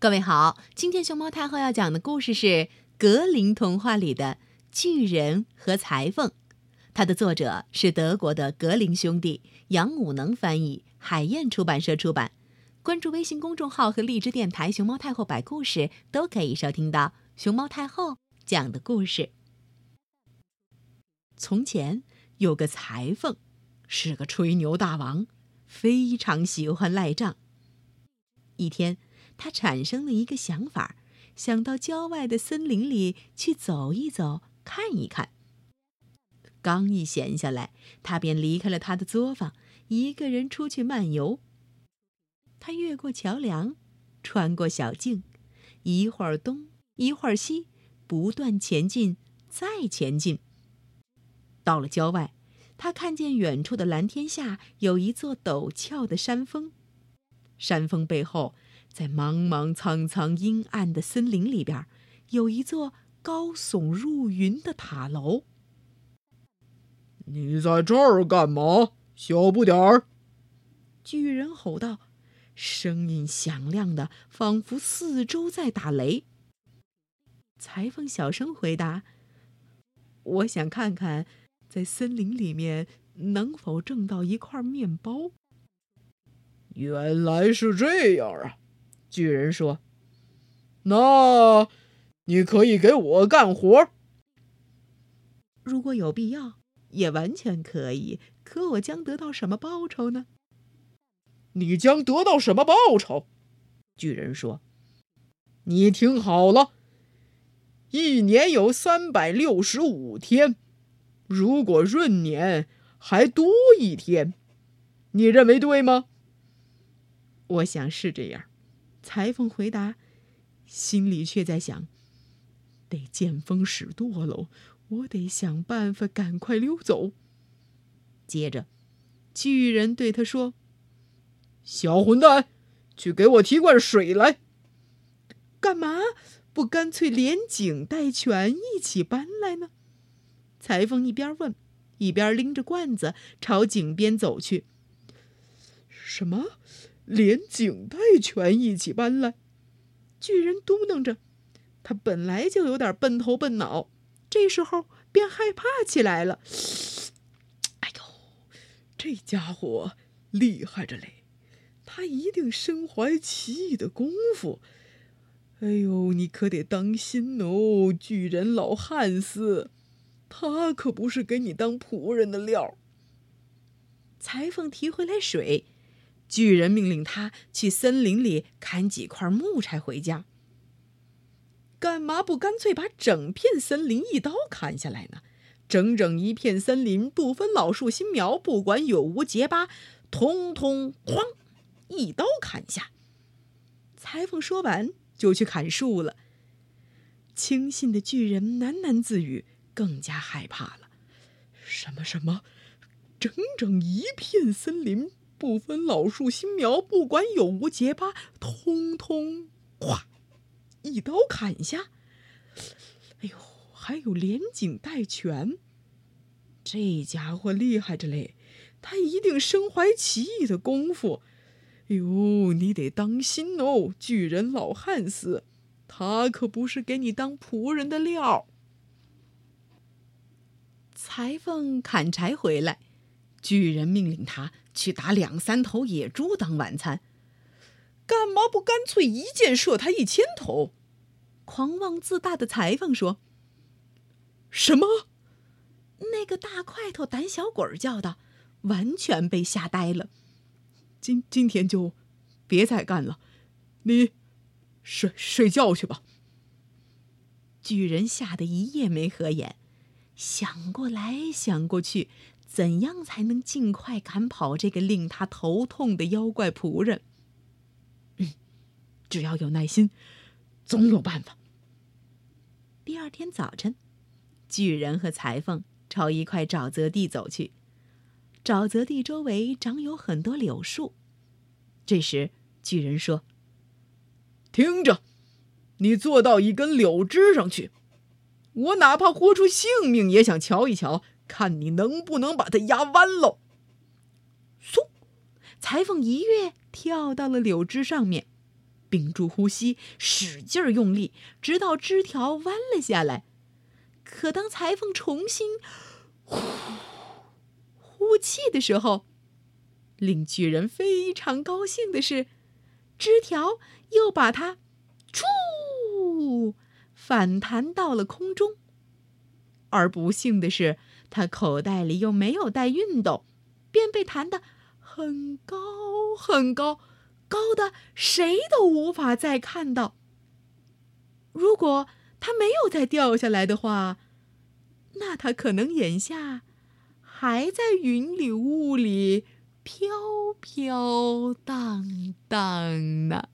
各位好，今天熊猫太后要讲的故事是格林童话里的巨人和裁缝。它的作者是德国的格林兄弟，杨武能翻译，海燕出版社出版。关注微信公众号和荔枝电台“熊猫太后摆故事”，都可以收听到熊猫太后讲的故事。从前有个裁缝，是个吹牛大王，非常喜欢赖账。一天。他产生了一个想法，想到郊外的森林里去走一走，看一看。刚一闲下来，他便离开了他的作坊，一个人出去漫游。他越过桥梁，穿过小径，一会儿东，一会儿西，不断前进，再前进。到了郊外，他看见远处的蓝天下有一座陡峭的山峰，山峰背后。在茫茫苍苍、阴暗的森林里边，有一座高耸入云的塔楼。你在这儿干嘛？小不点儿！巨人吼道，声音响亮的，仿佛四周在打雷。裁缝小声回答：“我想看看，在森林里面能否挣到一块面包。”原来是这样啊！巨人说：“那，你可以给我干活。如果有必要，也完全可以。可我将得到什么报酬呢？”“你将得到什么报酬？”巨人说：“你听好了，一年有三百六十五天，如果闰年还多一天，你认为对吗？”“我想是这样。”裁缝回答，心里却在想：得见风使舵喽，我得想办法赶快溜走。接着，巨人对他说：“小混蛋，去给我提罐水来。”干嘛不干脆连井带泉一起搬来呢？裁缝一边问，一边拎着罐子朝井边走去。什么？连井带泉一起搬来，巨人嘟囔着。他本来就有点笨头笨脑，这时候便害怕起来了。哎呦，这家伙厉害着嘞！他一定身怀奇异的功夫。哎呦，你可得当心哦，巨人老汉斯，他可不是给你当仆人的料。裁缝提回来水。巨人命令他去森林里砍几块木柴回家。干嘛不干脆把整片森林一刀砍下来呢？整整一片森林，不分老树新苗，不管有无结疤，通通哐一刀砍下。裁缝说完就去砍树了。轻信的巨人喃喃自语，更加害怕了。什么什么？整整一片森林？不分老树新苗，不管有无结疤，通通咵一刀砍下。哎呦，还有连颈带拳，这家伙厉害着嘞！他一定身怀奇异的功夫。哎呦，你得当心哦，巨人老汉斯，他可不是给你当仆人的料。裁缝砍柴回来。巨人命令他去打两三头野猪当晚餐，干嘛不干脆一箭射他一千头？狂妄自大的裁缝说：“什么？”那个大块头胆小鬼叫道，完全被吓呆了。今今天就别再干了，你睡睡觉去吧。巨人吓得一夜没合眼，想过来想过去。怎样才能尽快赶跑这个令他头痛的妖怪仆人？嗯，只要有耐心，总有办法。第二天早晨，巨人和裁缝朝一块沼泽地走去。沼泽地周围长有很多柳树。这时，巨人说：“听着，你坐到一根柳枝上去，我哪怕豁出性命也想瞧一瞧。”看你能不能把它压弯喽！嗖，裁缝一跃跳到了柳枝上面。屏住呼吸，使劲儿用力，直到枝条弯了下来。可当裁缝重新呼呼气的时候，令巨人非常高兴的是，枝条又把它“出”反弹到了空中。而不幸的是，他口袋里又没有带熨斗，便被弹得很高很高，高的谁都无法再看到。如果他没有再掉下来的话，那他可能眼下还在云里雾里飘飘荡荡呢。